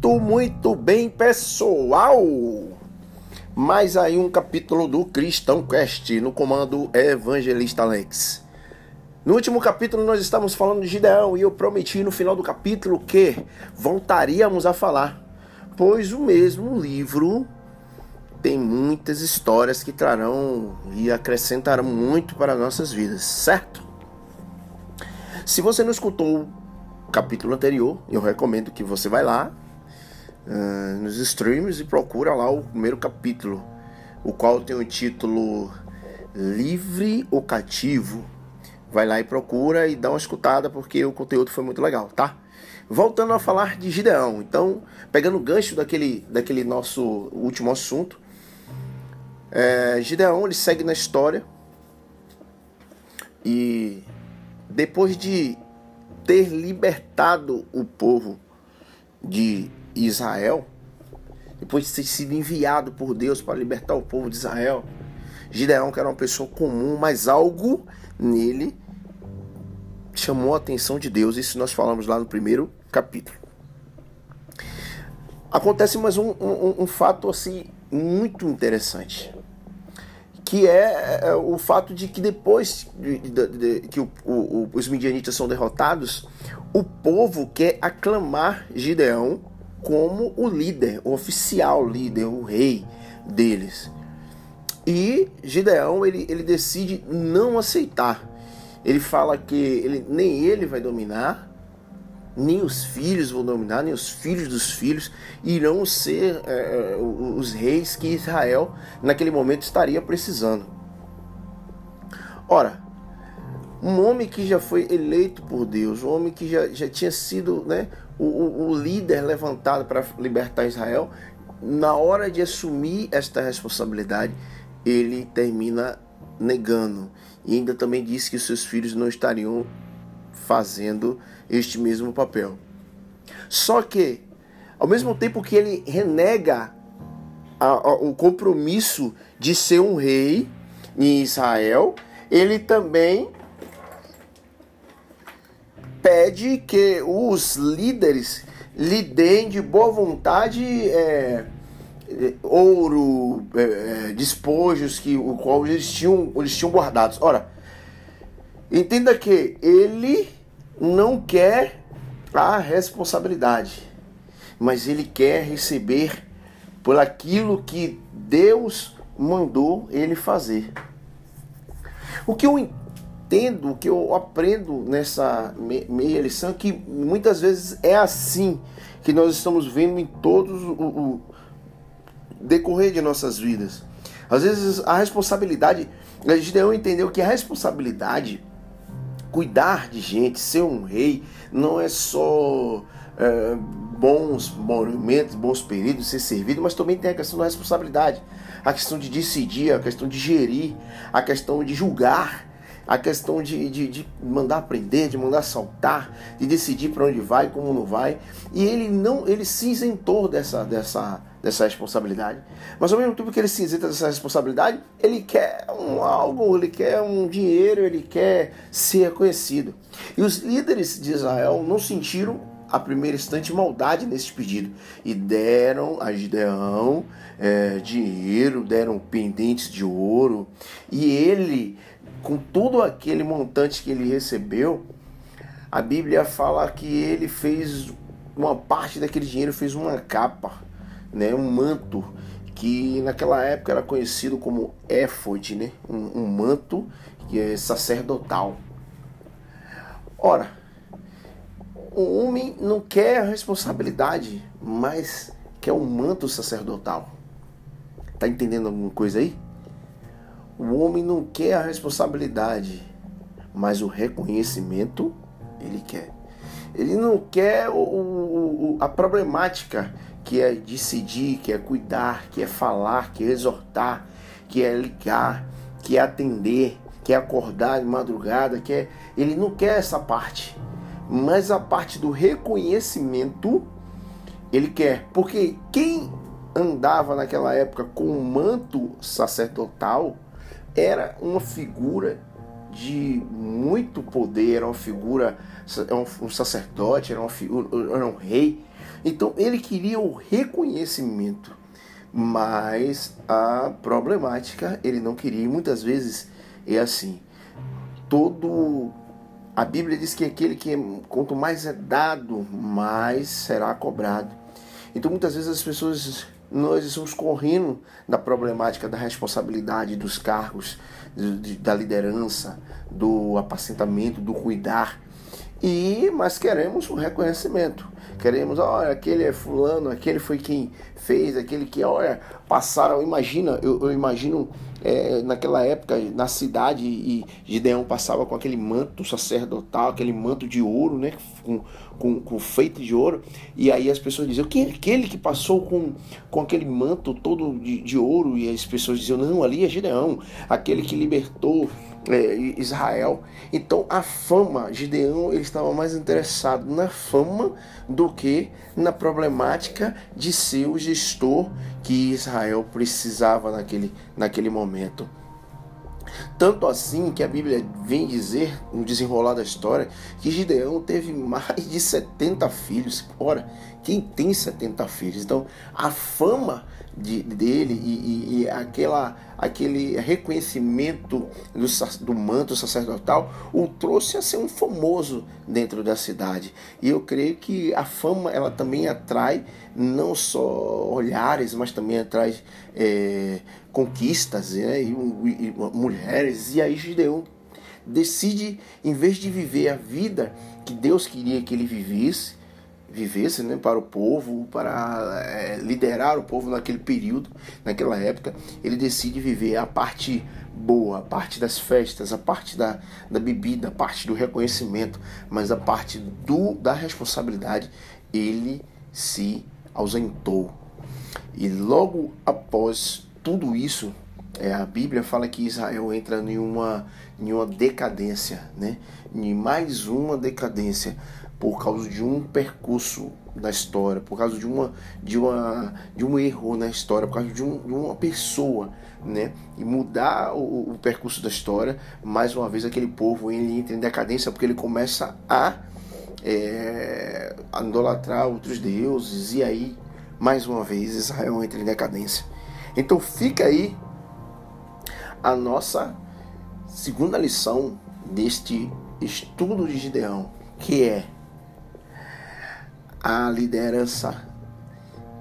Muito, muito bem, pessoal! Mais aí um capítulo do Cristão Quest no comando Evangelista Alex. No último capítulo nós estávamos falando de Gideão e eu prometi no final do capítulo que voltaríamos a falar, pois o mesmo livro tem muitas histórias que trarão e acrescentarão muito para nossas vidas, certo? Se você não escutou o capítulo anterior, eu recomendo que você vá lá uh, nos streams e procura lá o primeiro capítulo, o qual tem o título Livre ou Cativo. Vai lá e procura e dá uma escutada porque o conteúdo foi muito legal, tá? Voltando a falar de Gideão, então, pegando o gancho daquele, daquele nosso último assunto, é, Gideão ele segue na história e depois de ter libertado o povo de Israel, depois de ter sido enviado por Deus para libertar o povo de Israel, Gideão, que era uma pessoa comum, mas algo nele chamou a atenção de Deus. Isso nós falamos lá no primeiro capítulo. Acontece mais um, um, um fato assim muito interessante, que é, é o fato de que depois de, de, de, que o, o, os midianitas são derrotados, o povo quer aclamar Gideão como o líder, o oficial líder, o rei deles. E Gideão ele, ele decide não aceitar. Ele fala que ele, nem ele vai dominar, nem os filhos vão dominar, nem os filhos dos filhos irão ser é, os reis que Israel naquele momento estaria precisando. Ora, um homem que já foi eleito por Deus, um homem que já, já tinha sido né, o, o líder levantado para libertar Israel, na hora de assumir esta responsabilidade, ele termina negando. E ainda também disse que os seus filhos não estariam fazendo este mesmo papel. Só que, ao mesmo tempo que ele renega a, a, o compromisso de ser um rei em Israel, ele também pede que os líderes lhe deem de boa vontade é, é, ouro, é, é, despojos que o qual eles tinham, eles tinham guardados. Ora, entenda que ele não quer a responsabilidade, mas ele quer receber por aquilo que Deus mandou ele fazer. O que eu entendo, o que eu aprendo nessa meia lição, que muitas vezes é assim que nós estamos vendo em todos o, o decorrer de nossas vidas. Às vezes a responsabilidade, a Gideão entendeu que a responsabilidade, cuidar de gente, ser um rei, não é só é, bons movimentos, bons períodos, ser servido, mas também tem a questão da responsabilidade, a questão de decidir, a questão de gerir, a questão de julgar a questão de, de, de mandar aprender, de mandar saltar, de decidir para onde vai, como não vai. E ele não, ele se isentou dessa, dessa, dessa responsabilidade. Mas ao mesmo tempo que ele se isenta dessa responsabilidade, ele quer um algo, ele quer um dinheiro, ele quer ser reconhecido. E os líderes de Israel não sentiram a primeiro instante maldade nesse pedido e deram a Gideão é, dinheiro, deram pendentes de ouro e ele com todo aquele montante que ele recebeu, a Bíblia fala que ele fez uma parte daquele dinheiro fez uma capa, né, um manto que naquela época era conhecido como éfode, né, um, um manto que é sacerdotal. Ora, o homem não quer a responsabilidade, mas quer um manto sacerdotal. Tá entendendo alguma coisa aí? O homem não quer a responsabilidade, mas o reconhecimento ele quer. Ele não quer o, o, a problemática que é decidir, que é cuidar, que é falar, que é exortar, que é ligar, que é atender, que é acordar de madrugada, que é... ele não quer essa parte. Mas a parte do reconhecimento ele quer, porque quem andava naquela época com o manto sacerdotal era uma figura de muito poder, era uma figura, um sacerdote, era, uma figura, era um rei, Então ele queria o reconhecimento, mas a problemática ele não queria. E muitas vezes é assim. Todo a Bíblia diz que aquele que quanto mais é dado, mais será cobrado. Então muitas vezes as pessoas nós estamos correndo da problemática da responsabilidade dos cargos, da liderança, do apacentamento, do cuidar. E mas queremos o reconhecimento. Queremos, olha, aquele é fulano, aquele foi quem fez, aquele que, olha, passaram, imagina, eu, eu imagino é, naquela época na cidade e Gideão passava com aquele manto sacerdotal, aquele manto de ouro, né, com, com, com feito de ouro, e aí as pessoas diziam, quem é aquele que passou com, com aquele manto todo de, de ouro? E as pessoas diziam, não, ali é Gideão, aquele que libertou é, Israel. Então a fama, Gideão, ele estava mais interessado na fama do que na problemática de ser o gestor que Israel precisava naquele, naquele momento. Tanto assim que a Bíblia vem dizer, no desenrolar da história, que Gideão teve mais de 70 filhos. Ora, quem tem 70 filhos? Então, a fama de, dele e, e, e, aquela, aquele reconhecimento do, do manto sacerdotal o trouxe a ser um famoso dentro da cidade. E eu creio que a fama ela também atrai não só olhares, mas também atrai é, conquistas né? e, e, mulheres. E aí Gideon decide, em vez de viver a vida que Deus queria que ele vivesse, vivesse né, para o povo, para é, liderar o povo naquele período, naquela época, ele decide viver a parte boa, a parte das festas, a parte da, da bebida, a parte do reconhecimento, mas a parte do, da responsabilidade, ele se ausentou. E logo após tudo isso, é, a Bíblia fala que Israel entra em uma, em uma decadência, né? em mais uma decadência por causa de um percurso da história, por causa de uma de uma de um erro na história, por causa de, um, de uma pessoa, né? E mudar o, o, percurso da história, mais uma vez aquele povo ele entra em decadência porque ele começa a, é, idolatrar outros deuses e aí mais uma vez Israel entra em decadência. Então fica aí a nossa segunda lição deste estudo de Gideão, que é a liderança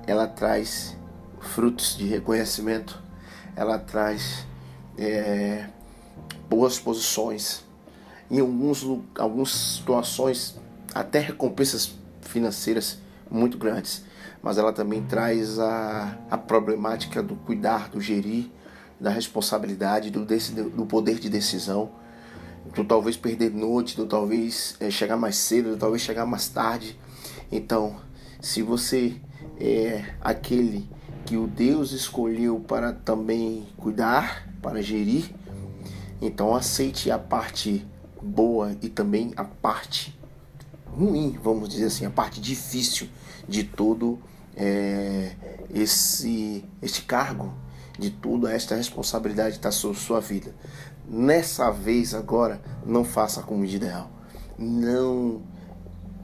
ela traz frutos de reconhecimento, ela traz é, boas posições, em alguns, algumas situações até recompensas financeiras muito grandes, mas ela também traz a, a problemática do cuidar, do gerir, da responsabilidade, do, do poder de decisão, do talvez perder noite, do talvez é, chegar mais cedo, do talvez chegar mais tarde, então, se você é aquele que o Deus escolheu para também cuidar, para gerir, então aceite a parte boa e também a parte ruim, vamos dizer assim, a parte difícil de todo é, esse, esse cargo, de toda esta responsabilidade que está sobre sua vida. Nessa vez agora, não faça como ideal. Não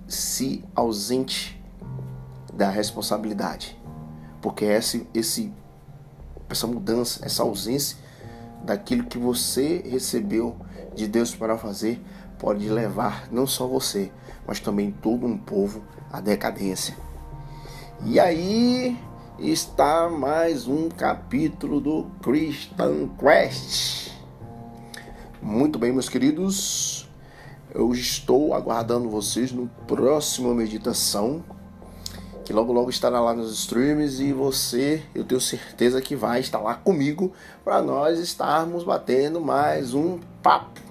se ausente da responsabilidade. Porque esse, esse, essa mudança, essa ausência daquilo que você recebeu de Deus para fazer pode levar não só você, mas também todo um povo à decadência. E aí está mais um capítulo do Christian Quest. Muito bem, meus queridos. Eu estou aguardando vocês no próximo meditação, que logo logo estará lá nos streams e você, eu tenho certeza que vai estar lá comigo para nós estarmos batendo mais um papo.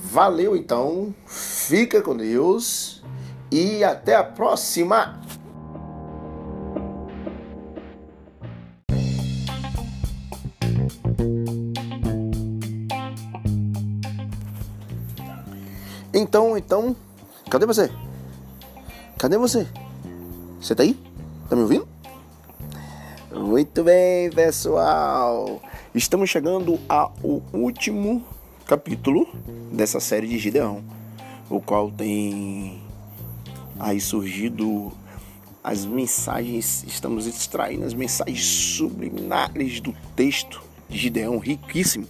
Valeu então, fica com Deus e até a próxima. Então, então, cadê você? Cadê você? Você tá aí? Tá me ouvindo? Muito bem, pessoal. Estamos chegando ao último capítulo dessa série de Gideão, o qual tem aí surgido as mensagens, estamos extraindo as mensagens subliminares do texto de Gideão, riquíssimo,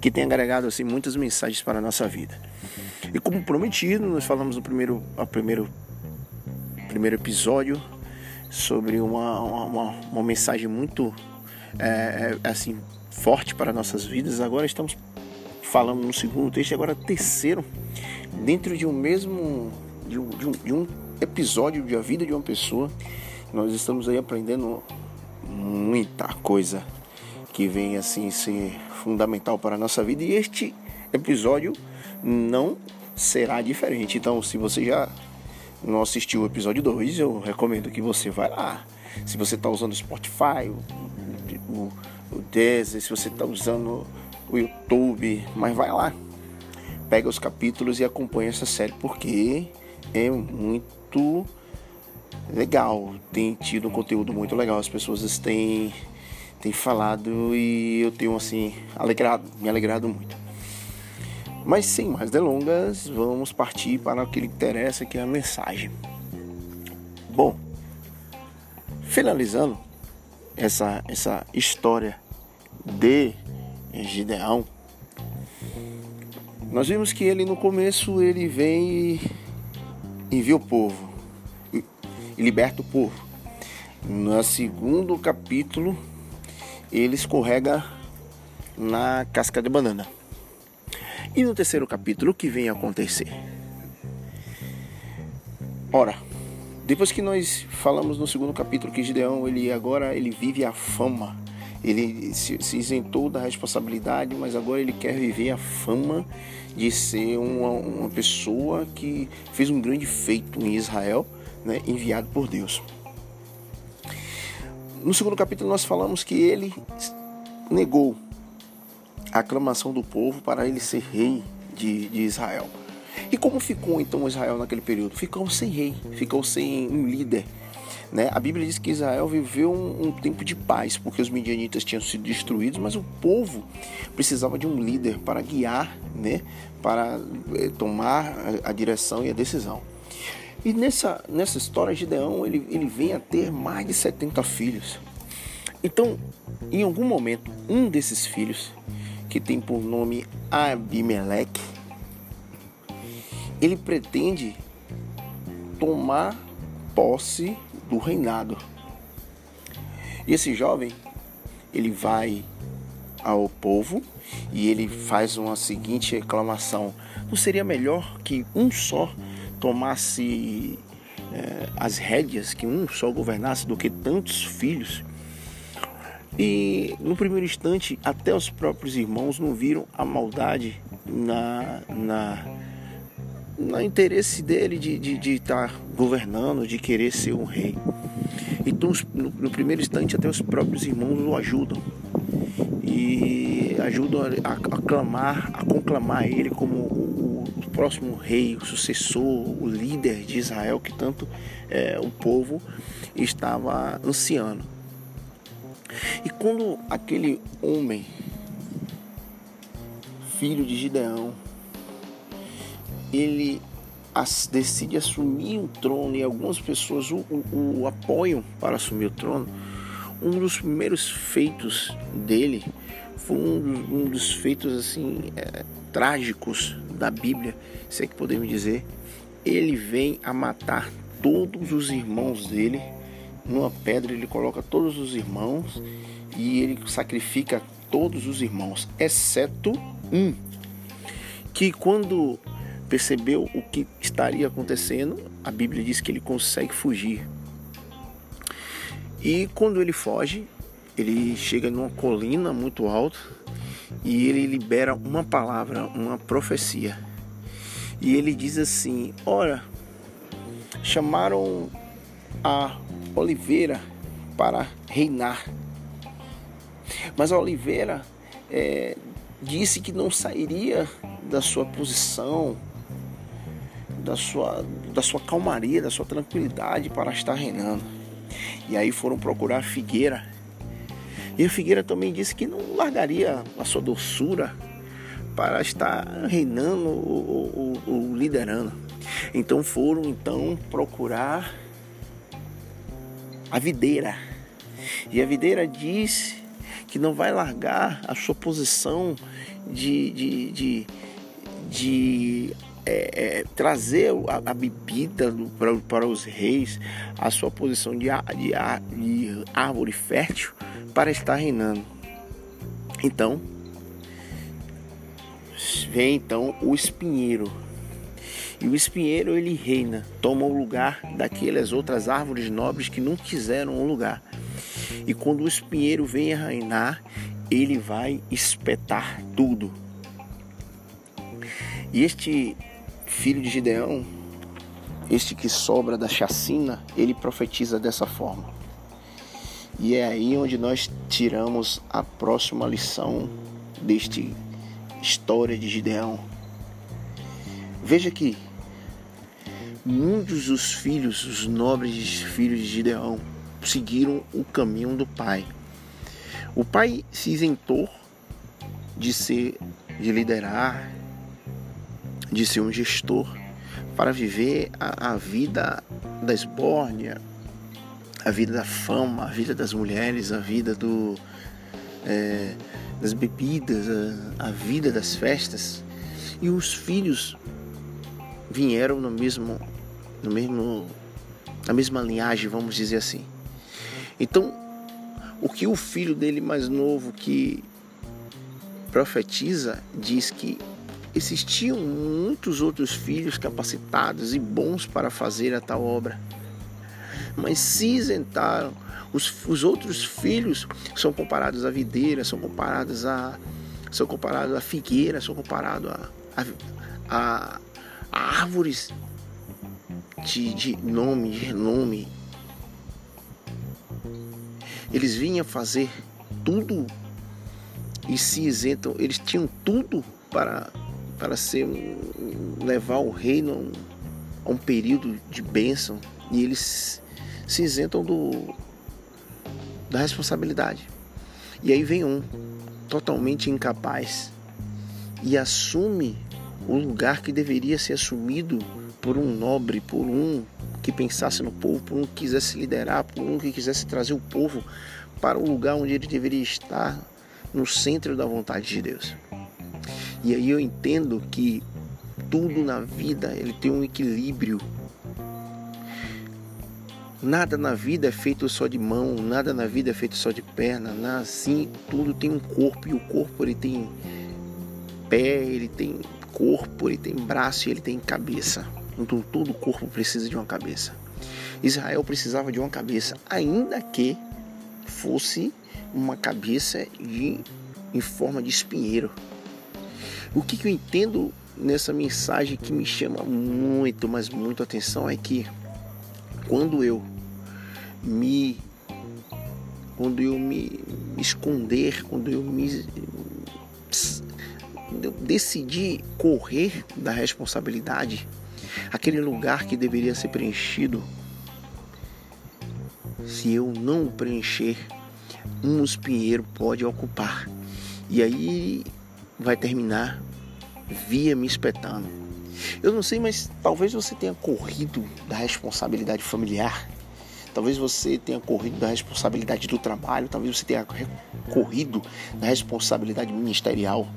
que tem agregado assim muitas mensagens para a nossa vida. E como prometido, nós falamos no primeiro, primeiro, primeiro episódio sobre uma, uma, uma mensagem muito é, é, assim forte para nossas vidas. Agora estamos falando no segundo texto, agora terceiro, dentro de um mesmo de um, de um, de um episódio da vida de uma pessoa. Nós estamos aí aprendendo muita coisa que vem assim ser fundamental para a nossa vida e este episódio não será diferente. Então, se você já não assistiu o episódio 2, eu recomendo que você vá lá. Se você está usando o Spotify, o, o, o Deezer, se você está usando o YouTube, mas vai lá. Pega os capítulos e acompanha essa série porque é muito legal. Tem tido um conteúdo muito legal. As pessoas têm, têm falado e eu tenho assim alegrado, me alegrado muito. Mas sem mais delongas, vamos partir para o que interessa, que é a mensagem. Bom, finalizando essa, essa história de Gideão, nós vimos que ele no começo ele vem e envia o povo e liberta o povo. No segundo capítulo, ele escorrega na casca de banana. E no terceiro capítulo, o que vem a acontecer? Ora, depois que nós falamos no segundo capítulo que Gideão, ele agora ele vive a fama. Ele se, se isentou da responsabilidade, mas agora ele quer viver a fama de ser uma, uma pessoa que fez um grande feito em Israel, né, enviado por Deus. No segundo capítulo nós falamos que ele negou a aclamação do povo para ele ser rei de, de Israel. E como ficou então Israel naquele período? Ficou sem rei, ficou sem um líder. Né? A Bíblia diz que Israel viveu um, um, tempo de paz, porque os midianitas tinham sido destruídos, mas o povo precisava de um líder para guiar, né? para eh, tomar a, a, direção e a decisão. E nessa, nessa história, Gideão ele, ele vem a ter mais de 70 filhos. Então, em algum momento, um desses filhos que tem por nome Abimeleque, ele pretende tomar posse do reinado. E esse jovem, ele vai ao povo e ele faz uma seguinte reclamação: não seria melhor que um só tomasse é, as rédeas, que um só governasse, do que tantos filhos? E no primeiro instante, até os próprios irmãos não viram a maldade na, na, na interesse dele de estar de, de tá governando, de querer ser um rei. Então, no, no, primeiro instante, até os próprios irmãos o ajudam e ajudam a, a, clamar, a conclamar ele como o, o, próximo rei, o sucessor, o líder de Israel que tanto é, o povo estava ansiando. E quando aquele homem, filho de Gideão, ele as, decide assumir o trono e algumas pessoas o, o, o, apoiam para assumir o trono, um dos primeiros feitos dele foi um dos, um dos feitos assim é, trágicos da Bíblia, se é que podemos dizer. Ele vem a matar todos os irmãos dele numa pedra ele coloca todos os irmãos e ele sacrifica todos os irmãos, exceto um, que quando percebeu o que estaria acontecendo, a Bíblia diz que ele consegue fugir. E quando ele foge, ele chega numa colina muito alta e ele libera uma palavra, uma profecia. E ele diz assim: Ora, chamaram a Oliveira para reinar. Mas a Oliveira é, disse que não sairia da sua posição, da sua, da sua calmaria, da sua tranquilidade para estar reinando. E aí foram procurar a Figueira. E a Figueira também disse que não largaria a sua doçura para estar reinando ou, liderando. Então foram então procurar a videira. E a videira diz que não vai largar a sua posição de, de, de, de é, é, trazer a, a bebida para, para, os reis, a sua posição de, de, de árvore fértil para estar reinando. Então, vem então o espinheiro. E o espinheiro ele reina, toma o lugar daquelas outras árvores nobres que não quiseram o lugar. E quando o espinheiro vem a reinar, ele vai espetar tudo. E este filho de Gideão, este que sobra da chacina, ele profetiza dessa forma. E é aí onde nós tiramos a próxima lição deste história de Gideão. Veja que muitos dos filhos, os nobres filhos de Gideão, seguiram o caminho do pai. O pai se isentou de ser, de liderar, de ser um gestor para viver a, a vida da esbórnia, a vida da fama, a vida das mulheres, a vida do, é, das bebidas, a, a vida das festas. E os filhos vieram no mesmo, no mesmo, na mesma linhagem, vamos dizer assim. Então, o que o filho dele mais novo que profetiza diz que existiam muitos outros filhos capacitados e bons para fazer a tal obra, mas se isentaram. Os, os outros filhos são comparados à videira, são comparados a são comparados à figueira, são comparados a, a, a árvores de, de nome, de renome. Eles vinham fazer tudo e se isentam, eles tinham tudo para para ser levar o reino a um período de bênção e eles se isentam do da responsabilidade. E aí vem um totalmente incapaz e assume o lugar que deveria ser assumido por um nobre, por um que pensasse no povo, por um que quisesse liderar, por um que quisesse trazer o povo para o lugar onde ele deveria estar, no centro da vontade de Deus. E aí eu entendo que tudo na vida ele tem um equilíbrio. Nada na vida é feito só de mão, nada na vida é feito só de perna, assim tudo tem um corpo e o corpo ele tem pé, ele tem corpo, ele tem braço e ele tem cabeça. Então todo corpo precisa de uma cabeça. Israel precisava de uma cabeça, ainda que fosse uma cabeça de, em forma de espinheiro. O que, que eu entendo nessa mensagem que me chama muito, mas muito atenção é que quando eu me quando eu me, esconder, quando eu me eu decidi correr da responsabilidade, aquele lugar que deveria ser preenchido, se eu não preencher, um espinheiro pode ocupar. E aí vai terminar via me espetando. Eu não sei, mas talvez você tenha corrido da responsabilidade familiar. Talvez você tenha corrido da responsabilidade do trabalho, talvez você tenha corrido da responsabilidade ministerial.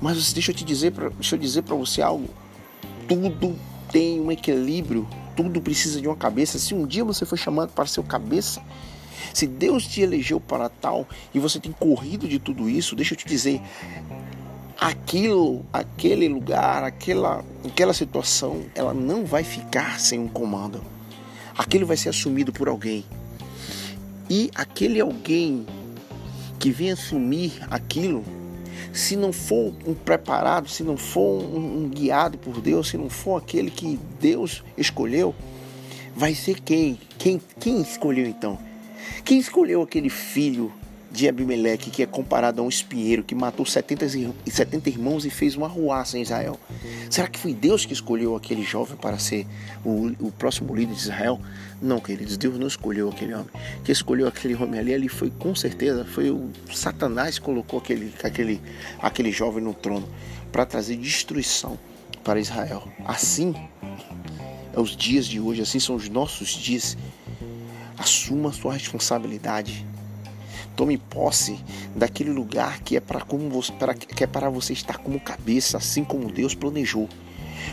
Mas deixa eu te dizer, deixa eu dizer para você algo. Tudo tem um equilíbrio, tudo precisa de uma cabeça. Se um dia você foi chamado para ser cabeça, se Deus te elegeu para tal e você tem corrido de tudo isso, deixa eu te dizer, aquilo, aquele lugar, aquela, aquela situação, ela não vai ficar sem um comando. Aquilo vai ser assumido por alguém. E aquele alguém que vem assumir aquilo, se não for um preparado, se não for um, um guiado por Deus, se não for aquele que Deus escolheu, vai ser quem? Quem, quem escolheu então? Quem escolheu aquele filho de Abimeleque, que é comparado a um espinheiro que matou 70, 70 irmãos e fez uma ruaça em Israel. Será que foi Deus que escolheu aquele jovem para ser o, o próximo líder de Israel? Não, queridos, Deus não escolheu aquele homem. Quem escolheu aquele homem ali, ali foi com certeza, foi o Satanás que colocou aquele, aquele, aquele jovem no trono para trazer destruição para Israel. Assim é os dias de hoje, assim são os nossos dias Assuma sua responsabilidade. Tome posse daquele lugar que é para é para você estar como cabeça, assim como Deus planejou.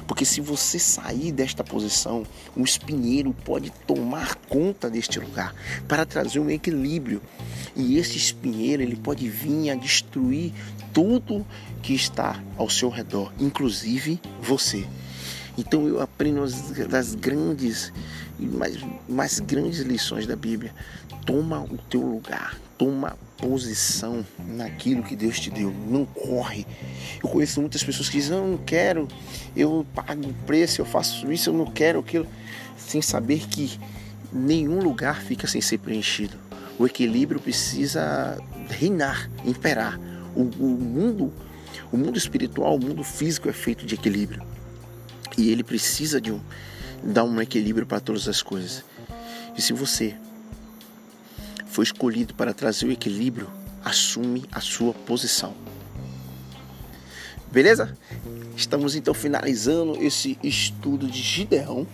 Porque se você sair desta posição, o espinheiro pode tomar conta deste lugar para trazer um equilíbrio. E esse espinheiro ele pode vir a destruir tudo que está ao seu redor, inclusive você. Então eu aprendo as, das grandes e mais, mais grandes lições da Bíblia. Toma o teu lugar, toma posição naquilo que Deus te deu. Não corre. Eu conheço muitas pessoas que dizem: Eu não quero, eu pago o preço, eu faço isso, eu não quero aquilo, sem saber que nenhum lugar fica sem ser preenchido. O equilíbrio precisa reinar, imperar. O, o mundo, o mundo espiritual, o mundo físico é feito de equilíbrio e ele precisa de um dar um equilíbrio para todas as coisas. E se você foi escolhido para trazer o equilíbrio, assume a sua posição. Beleza? Estamos então finalizando esse estudo de Gideão,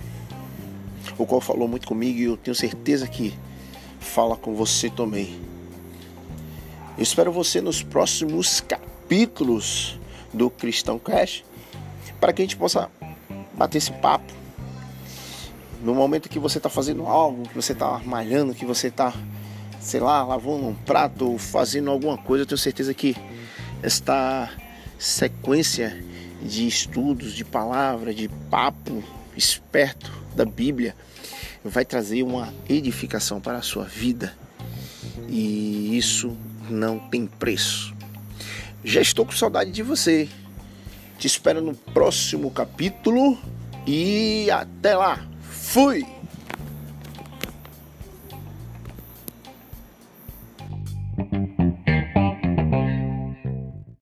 o qual falou muito comigo e eu tenho certeza que fala com você também. Eu espero você nos próximos capítulos do Cristão Crash para que a gente possa bater esse papo. No momento que você está fazendo algo, que você está malhando, que você está, sei lá, lavando um prato fazendo alguma coisa, eu tenho certeza que esta sequência de estudos, de palavra, de papo esperto da Bíblia vai trazer uma edificação para a sua vida. E isso não tem preço. Já estou com saudade de você. Te espero no próximo capítulo e até lá. Fui!